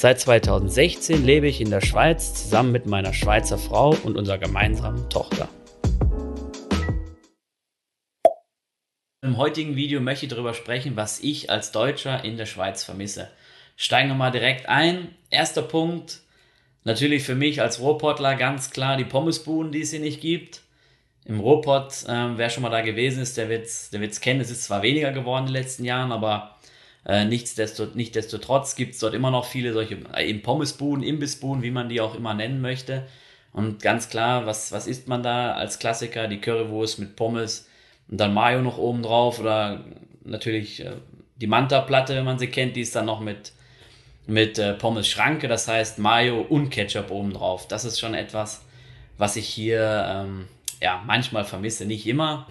Seit 2016 lebe ich in der Schweiz zusammen mit meiner Schweizer Frau und unserer gemeinsamen Tochter. Im heutigen Video möchte ich darüber sprechen, was ich als Deutscher in der Schweiz vermisse. Steigen wir mal direkt ein. Erster Punkt, Natürlich für mich als Ruhrpottler ganz klar die Pommesbuden, die es hier nicht gibt. Im Ruhrpott, äh, wer schon mal da gewesen ist, der wird es der kennen. Es ist zwar weniger geworden in den letzten Jahren, aber äh, nichtsdestotrotz, gibt es dort immer noch viele solche äh, Pommesbuden, Imbissbuden, wie man die auch immer nennen möchte. Und ganz klar, was, was isst man da als Klassiker? Die Currywurst mit Pommes und dann Mayo noch oben drauf oder natürlich äh, die Manta-Platte, wenn man sie kennt, die ist dann noch mit mit äh, Pommes Schranke, das heißt Mayo und Ketchup obendrauf. Das ist schon etwas, was ich hier ähm, ja manchmal vermisse, nicht immer.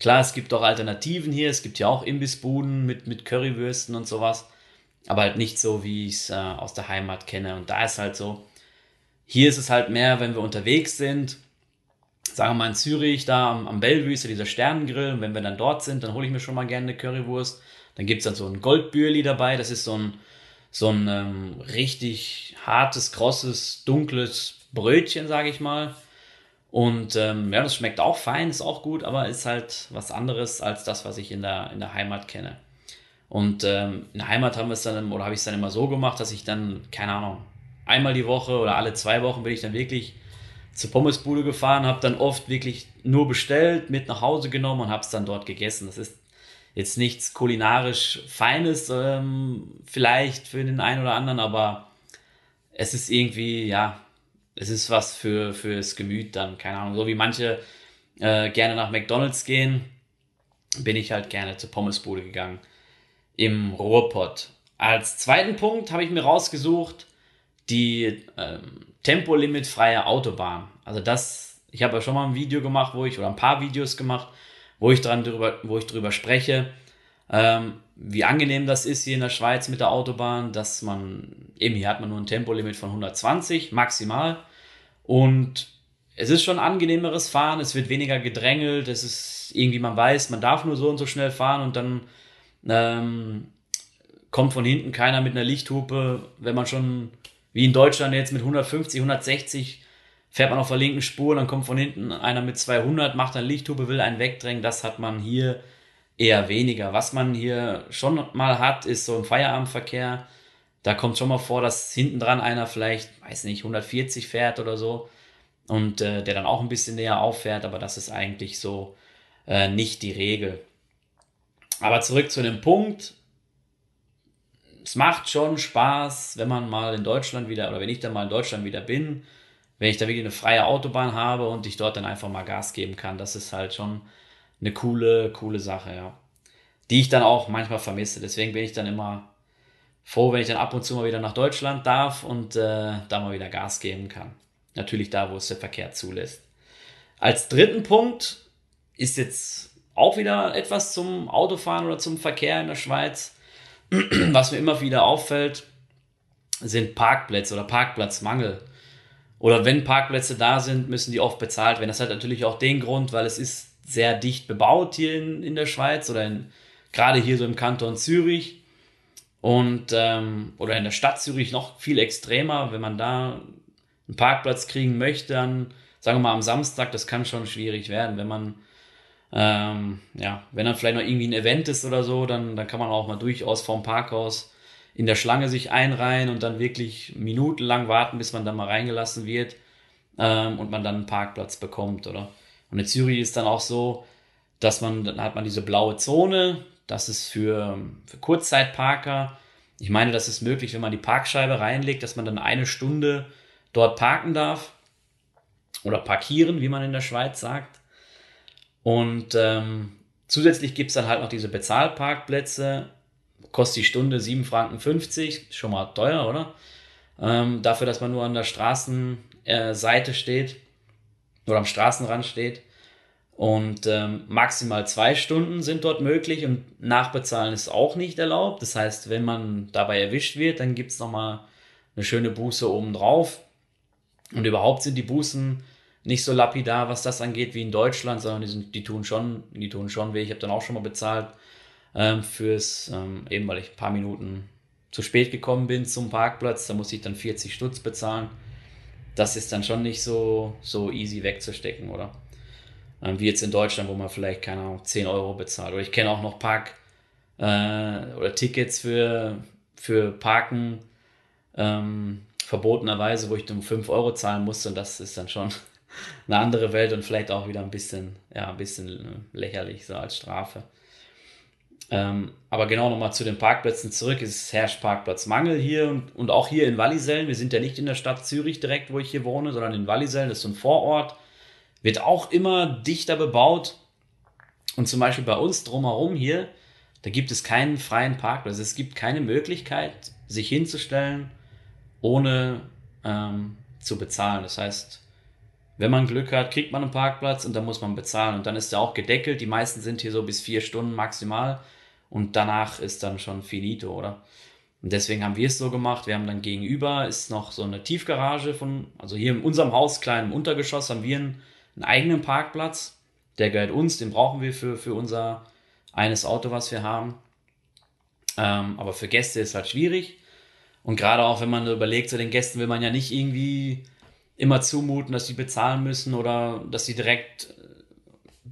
Klar, es gibt auch Alternativen hier, es gibt ja auch Imbissbuden mit, mit Currywürsten und sowas, aber halt nicht so, wie ich es äh, aus der Heimat kenne. Und da ist halt so, hier ist es halt mehr, wenn wir unterwegs sind, sagen wir mal in Zürich, da am, am Bellevue ist ja dieser Sternengrill, und wenn wir dann dort sind, dann hole ich mir schon mal gerne eine Currywurst. Dann gibt es dann so ein Goldbürli dabei, das ist so ein, so ein ähm, richtig hartes, krosses, dunkles Brötchen, sage ich mal. Und ähm, ja, das schmeckt auch fein, ist auch gut, aber ist halt was anderes als das, was ich in der, in der Heimat kenne. Und ähm, in der Heimat haben wir es dann, oder habe ich es dann immer so gemacht, dass ich dann, keine Ahnung, einmal die Woche oder alle zwei Wochen bin ich dann wirklich zur Pommesbude gefahren, habe dann oft wirklich nur bestellt, mit nach Hause genommen und habe es dann dort gegessen. Das ist jetzt nichts kulinarisch Feines, ähm, vielleicht für den einen oder anderen, aber es ist irgendwie, ja, es ist was für fürs Gemüt dann, keine Ahnung. So wie manche äh, gerne nach McDonalds gehen, bin ich halt gerne zur Pommesbude gegangen im Ruhrpott. Als zweiten Punkt habe ich mir rausgesucht die ähm, tempolimitfreie Autobahn. Also das, ich habe ja schon mal ein Video gemacht, wo ich, oder ein paar Videos gemacht, wo ich dran drüber, wo ich drüber spreche, ähm, wie angenehm das ist hier in der Schweiz mit der Autobahn, dass man, eben hier hat man nur ein Tempolimit von 120 maximal und es ist schon angenehmeres Fahren, es wird weniger gedrängelt, es ist irgendwie, man weiß, man darf nur so und so schnell fahren und dann ähm, kommt von hinten keiner mit einer Lichthupe, wenn man schon wie in Deutschland jetzt mit 150, 160 fährt man auf der linken Spur, dann kommt von hinten einer mit 200, macht eine Lichthupe, will einen wegdrängen. Das hat man hier eher weniger. Was man hier schon mal hat, ist so ein Feierabendverkehr. Da kommt schon mal vor, dass hinten dran einer vielleicht, weiß nicht, 140 fährt oder so und äh, der dann auch ein bisschen näher auffährt, aber das ist eigentlich so äh, nicht die Regel. Aber zurück zu dem Punkt. Es macht schon Spaß, wenn man mal in Deutschland wieder, oder wenn ich dann mal in Deutschland wieder bin, wenn ich da wirklich eine freie Autobahn habe und ich dort dann einfach mal Gas geben kann, das ist halt schon eine coole, coole Sache, ja. Die ich dann auch manchmal vermisse. Deswegen bin ich dann immer froh, wenn ich dann ab und zu mal wieder nach Deutschland darf und äh, da mal wieder Gas geben kann. Natürlich da, wo es der Verkehr zulässt. Als dritten Punkt ist jetzt auch wieder etwas zum Autofahren oder zum Verkehr in der Schweiz. Was mir immer wieder auffällt, sind Parkplätze oder Parkplatzmangel. Oder wenn Parkplätze da sind, müssen die oft bezahlt werden. Das hat natürlich auch den Grund, weil es ist sehr dicht bebaut hier in, in der Schweiz oder in, gerade hier so im Kanton Zürich und ähm, oder in der Stadt Zürich noch viel extremer. Wenn man da einen Parkplatz kriegen möchte, dann sagen wir mal am Samstag, das kann schon schwierig werden. Wenn man ähm, ja, wenn dann vielleicht noch irgendwie ein Event ist oder so, dann, dann kann man auch mal durchaus vom Parkhaus in der Schlange sich einreihen und dann wirklich minutenlang warten, bis man dann mal reingelassen wird ähm, und man dann einen Parkplatz bekommt, oder? Und in Zürich ist dann auch so, dass man, dann hat man diese blaue Zone, das ist für, für Kurzzeitparker. Ich meine, das ist möglich, wenn man die Parkscheibe reinlegt, dass man dann eine Stunde dort parken darf oder parkieren, wie man in der Schweiz sagt. Und ähm, zusätzlich gibt es dann halt noch diese Bezahlparkplätze, kostet die Stunde 7,50 Franken, schon mal teuer, oder? Ähm, dafür, dass man nur an der Straßen, Straßenseite steht oder am Straßenrand steht. Und ähm, maximal zwei Stunden sind dort möglich und nachbezahlen ist auch nicht erlaubt. Das heißt, wenn man dabei erwischt wird, dann gibt es nochmal eine schöne Buße obendrauf. Und überhaupt sind die Bußen nicht so lapidar, was das angeht, wie in Deutschland, sondern die, sind, die tun schon, die tun schon weh. Ich habe dann auch schon mal bezahlt ähm, fürs, ähm, eben weil ich ein paar Minuten zu spät gekommen bin zum Parkplatz, da muss ich dann 40 Stutz bezahlen. Das ist dann schon nicht so, so easy wegzustecken, oder? Ähm, wie jetzt in Deutschland, wo man vielleicht, keine Ahnung, 10 Euro bezahlt. Oder ich kenne auch noch Park- äh, oder Tickets für, für Parken ähm, verbotenerweise, wo ich dann 5 Euro zahlen musste. Und das ist dann schon eine andere Welt und vielleicht auch wieder ein bisschen, ja, ein bisschen lächerlich, so als Strafe. Ähm, aber genau nochmal zu den Parkplätzen zurück. Es herrscht Parkplatzmangel hier und, und auch hier in Wallisellen. Wir sind ja nicht in der Stadt Zürich direkt, wo ich hier wohne, sondern in Wallisellen. Das ist so ein Vorort wird auch immer dichter bebaut. Und zum Beispiel bei uns drumherum hier, da gibt es keinen freien Parkplatz. Es gibt keine Möglichkeit, sich hinzustellen, ohne ähm, zu bezahlen. Das heißt, wenn man Glück hat, kriegt man einen Parkplatz und dann muss man bezahlen. Und dann ist er auch gedeckelt. Die meisten sind hier so bis vier Stunden maximal. Und danach ist dann schon finito, oder? Und deswegen haben wir es so gemacht. Wir haben dann gegenüber ist noch so eine Tiefgarage von, also hier in unserem Haus, kleinem Untergeschoss, haben wir einen einen eigenen Parkplatz. Der gehört uns, den brauchen wir für, für unser eines Auto, was wir haben. Ähm, aber für Gäste ist halt schwierig. Und gerade auch, wenn man überlegt, so den Gästen will man ja nicht irgendwie immer zumuten, dass sie bezahlen müssen oder dass sie direkt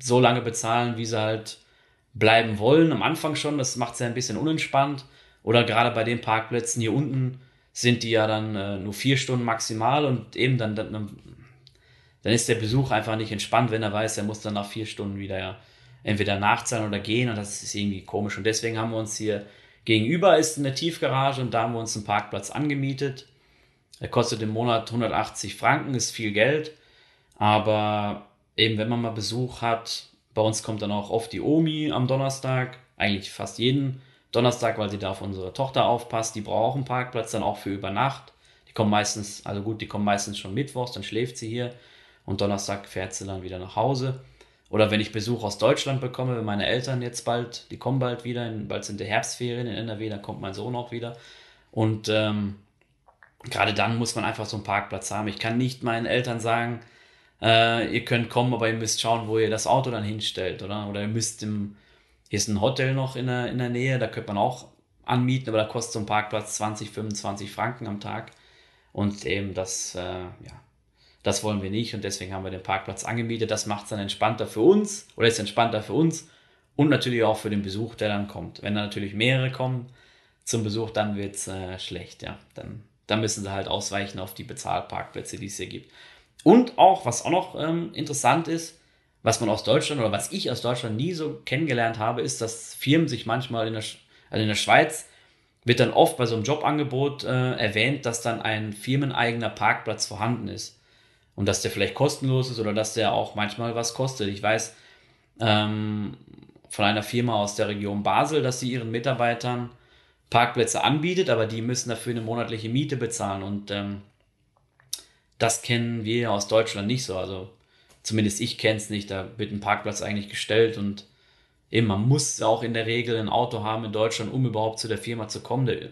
so lange bezahlen, wie sie halt bleiben wollen. Am Anfang schon, das macht es ja ein bisschen unentspannt. Oder gerade bei den Parkplätzen hier unten sind die ja dann äh, nur vier Stunden maximal und eben dann, dann, dann ist der Besuch einfach nicht entspannt, wenn er weiß, er muss dann nach vier Stunden wieder entweder nachzahlen oder gehen und das ist irgendwie komisch. Und deswegen haben wir uns hier gegenüber ist eine Tiefgarage und da haben wir uns einen Parkplatz angemietet. Er kostet im Monat 180 Franken, ist viel Geld. Aber eben, wenn man mal Besuch hat, bei uns kommt dann auch oft die Omi am Donnerstag, eigentlich fast jeden Donnerstag, weil sie da auf unsere Tochter aufpasst. Die braucht einen Parkplatz dann auch für über Nacht. Die kommen meistens, also gut, die kommen meistens schon mittwochs, dann schläft sie hier und Donnerstag fährt sie dann wieder nach Hause. Oder wenn ich Besuch aus Deutschland bekomme, wenn meine Eltern jetzt bald, die kommen bald wieder, in, bald sind die Herbstferien in NRW, dann kommt mein Sohn auch wieder. Und ähm, gerade dann muss man einfach so einen Parkplatz haben. Ich kann nicht meinen Eltern sagen, äh, ihr könnt kommen, aber ihr müsst schauen, wo ihr das Auto dann hinstellt, oder? Oder ihr müsst im, hier ist ein Hotel noch in der, in der Nähe, da könnte man auch anmieten, aber da kostet so ein Parkplatz 20, 25 Franken am Tag. Und eben das, äh, ja, das wollen wir nicht und deswegen haben wir den Parkplatz angemietet. Das macht es dann entspannter für uns oder ist entspannter für uns und natürlich auch für den Besuch, der dann kommt. Wenn da natürlich mehrere kommen zum Besuch, dann wird es äh, schlecht, ja. Dann, dann müssen sie halt ausweichen auf die Bezahlparkplätze, die es hier gibt. Und auch, was auch noch ähm, interessant ist, was man aus Deutschland oder was ich aus Deutschland nie so kennengelernt habe, ist, dass Firmen sich manchmal in der, also in der Schweiz wird dann oft bei so einem Jobangebot äh, erwähnt, dass dann ein firmeneigener Parkplatz vorhanden ist und dass der vielleicht kostenlos ist oder dass der auch manchmal was kostet. Ich weiß ähm, von einer Firma aus der Region Basel, dass sie ihren Mitarbeitern Parkplätze anbietet, aber die müssen dafür eine monatliche Miete bezahlen und ähm, das kennen wir aus Deutschland nicht so. Also zumindest ich kenne es nicht. Da wird ein Parkplatz eigentlich gestellt und eben man muss auch in der Regel ein Auto haben in Deutschland, um überhaupt zu der Firma zu kommen. Der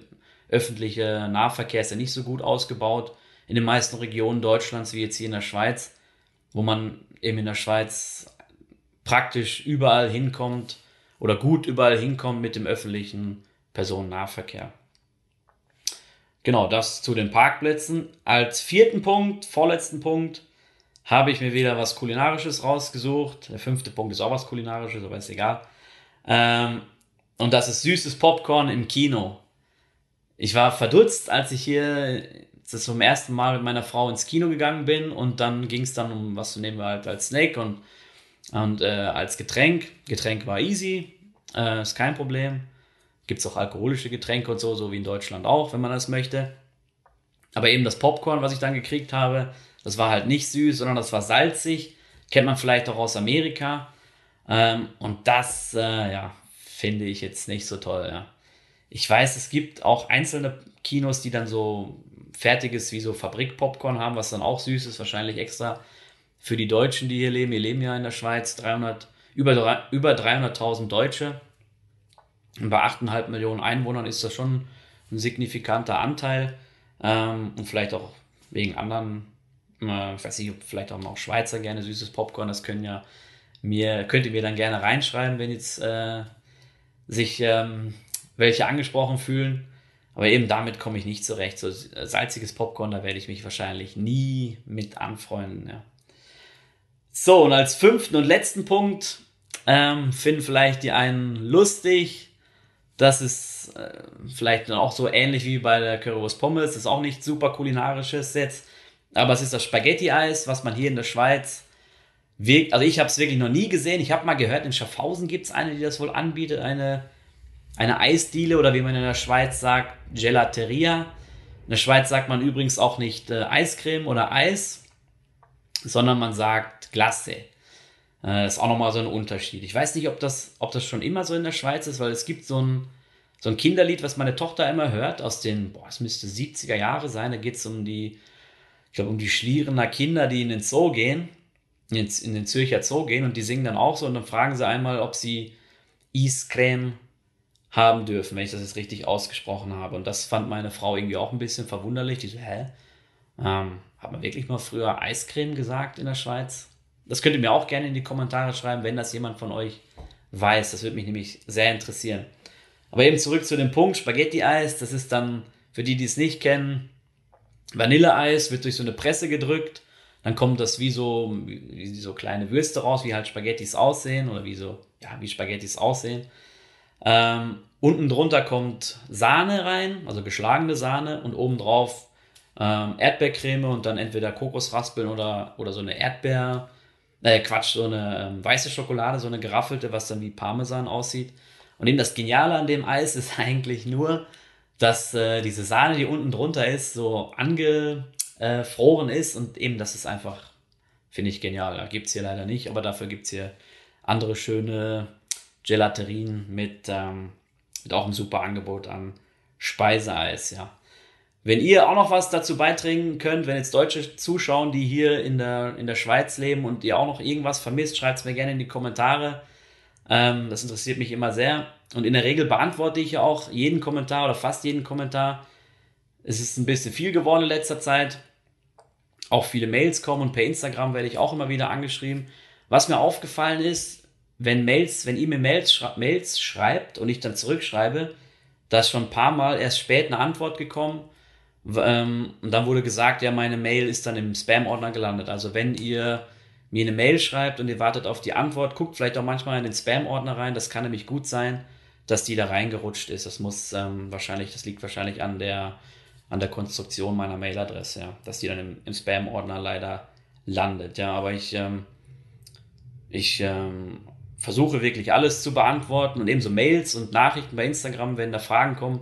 öffentliche Nahverkehr ist ja nicht so gut ausgebaut in den meisten Regionen Deutschlands, wie jetzt hier in der Schweiz, wo man eben in der Schweiz praktisch überall hinkommt oder gut überall hinkommt mit dem öffentlichen Personennahverkehr. Genau, das zu den Parkplätzen. Als vierten Punkt, vorletzten Punkt, habe ich mir wieder was Kulinarisches rausgesucht. Der fünfte Punkt ist auch was Kulinarisches, aber ist egal. Ähm, und das ist süßes Popcorn im Kino. Ich war verdutzt, als ich hier das zum ersten Mal mit meiner Frau ins Kino gegangen bin und dann ging es dann um, was nehmen wir halt als Snake und, und äh, als Getränk. Getränk war easy, äh, ist kein Problem. Gibt es auch alkoholische Getränke und so, so wie in Deutschland auch, wenn man das möchte. Aber eben das Popcorn, was ich dann gekriegt habe, das war halt nicht süß, sondern das war salzig. Kennt man vielleicht auch aus Amerika. Ähm, und das, äh, ja, finde ich jetzt nicht so toll, ja. Ich weiß, es gibt auch einzelne Kinos, die dann so fertiges wie so Fabrik-Popcorn haben, was dann auch süß ist, wahrscheinlich extra für die Deutschen, die hier leben. Wir leben ja in der Schweiz, 300, über, über 300.000 Deutsche. Und bei 8,5 Millionen Einwohnern ist das schon ein signifikanter Anteil. Ähm, und vielleicht auch wegen anderen, äh, ich weiß nicht, vielleicht auch noch Schweizer gerne süßes Popcorn, das können ja mir, könnt ihr mir dann gerne reinschreiben, wenn jetzt äh, sich ähm, welche angesprochen fühlen. Aber eben damit komme ich nicht zurecht. So salziges Popcorn, da werde ich mich wahrscheinlich nie mit anfreunden. Ja. So, und als fünften und letzten Punkt ähm, finden vielleicht die einen lustig. Das ist äh, vielleicht auch so ähnlich wie bei der Currywurst Pommes. Das ist auch nicht super kulinarisches jetzt. Aber es ist das Spaghetti-Eis, was man hier in der Schweiz wirkt. Also ich habe es wirklich noch nie gesehen. Ich habe mal gehört, in Schaffhausen gibt es eine, die das wohl anbietet. Eine eine Eisdiele oder wie man in der Schweiz sagt, Gelateria. In der Schweiz sagt man übrigens auch nicht äh, Eiscreme oder Eis, sondern man sagt Glace. Äh, ist auch nochmal so ein Unterschied. Ich weiß nicht, ob das, ob das schon immer so in der Schweiz ist, weil es gibt so ein, so ein Kinderlied, was meine Tochter immer hört, aus den, boah, es müsste 70er Jahre sein. Da geht es um die, ich glaube, um die Schlierener Kinder, die in den Zoo gehen, in, in den Zürcher Zoo gehen und die singen dann auch so und dann fragen sie einmal, ob sie Eiscreme haben dürfen, wenn ich das jetzt richtig ausgesprochen habe. Und das fand meine Frau irgendwie auch ein bisschen verwunderlich. Die so, hä? Ähm, hat man wirklich mal früher Eiscreme gesagt in der Schweiz? Das könnt ihr mir auch gerne in die Kommentare schreiben, wenn das jemand von euch weiß. Das würde mich nämlich sehr interessieren. Aber eben zurück zu dem Punkt, Spaghetti-Eis, das ist dann, für die, die es nicht kennen, Vanilleeis wird durch so eine Presse gedrückt, dann kommt das wie so, wie so kleine Würste raus, wie halt Spaghettis aussehen oder wie so, ja, wie Spaghettis aussehen. Ähm, unten drunter kommt Sahne rein, also geschlagene Sahne und obendrauf ähm, Erdbeercreme und dann entweder Kokosraspeln oder, oder so eine Erdbeer, äh, Quatsch, so eine ähm, weiße Schokolade, so eine geraffelte, was dann wie Parmesan aussieht. Und eben das Geniale an dem Eis ist eigentlich nur, dass äh, diese Sahne, die unten drunter ist, so angefroren ist und eben das ist einfach, finde ich genial. Da gibt es hier leider nicht, aber dafür gibt es hier andere schöne Gelaterien mit, ähm, mit auch einem super Angebot an Speiseeis, ja. Wenn ihr auch noch was dazu beitragen könnt, wenn jetzt Deutsche zuschauen, die hier in der, in der Schweiz leben und ihr auch noch irgendwas vermisst, schreibt es mir gerne in die Kommentare. Ähm, das interessiert mich immer sehr. Und in der Regel beantworte ich ja auch jeden Kommentar oder fast jeden Kommentar. Es ist ein bisschen viel geworden in letzter Zeit. Auch viele Mails kommen und per Instagram werde ich auch immer wieder angeschrieben. Was mir aufgefallen ist, wenn Mails, wenn ihr mir Mails, schra Mails schreibt und ich dann zurückschreibe, da ist schon ein paar Mal erst spät eine Antwort gekommen. Ähm, und dann wurde gesagt, ja, meine Mail ist dann im Spam-Ordner gelandet. Also wenn ihr mir eine Mail schreibt und ihr wartet auf die Antwort, guckt vielleicht auch manchmal in den Spam-Ordner rein. Das kann nämlich gut sein, dass die da reingerutscht ist. Das muss ähm, wahrscheinlich, das liegt wahrscheinlich an der, an der Konstruktion meiner Mailadresse, ja, dass die dann im, im Spam-Ordner leider landet. Ja, aber ich, ähm, ich ähm, versuche wirklich alles zu beantworten und ebenso Mails und Nachrichten bei Instagram, wenn da Fragen kommen,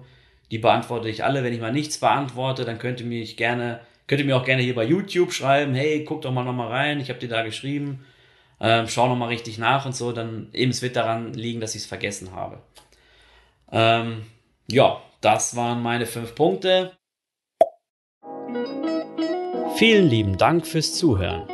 die beantworte ich alle. Wenn ich mal nichts beantworte, dann könnt ihr mich gerne, könnt ihr mir auch gerne hier bei YouTube schreiben, hey, guck doch mal nochmal rein, ich habe dir da geschrieben, ähm, schau nochmal richtig nach und so, dann eben es wird daran liegen, dass ich es vergessen habe. Ähm, ja, das waren meine fünf Punkte. Vielen lieben Dank fürs Zuhören.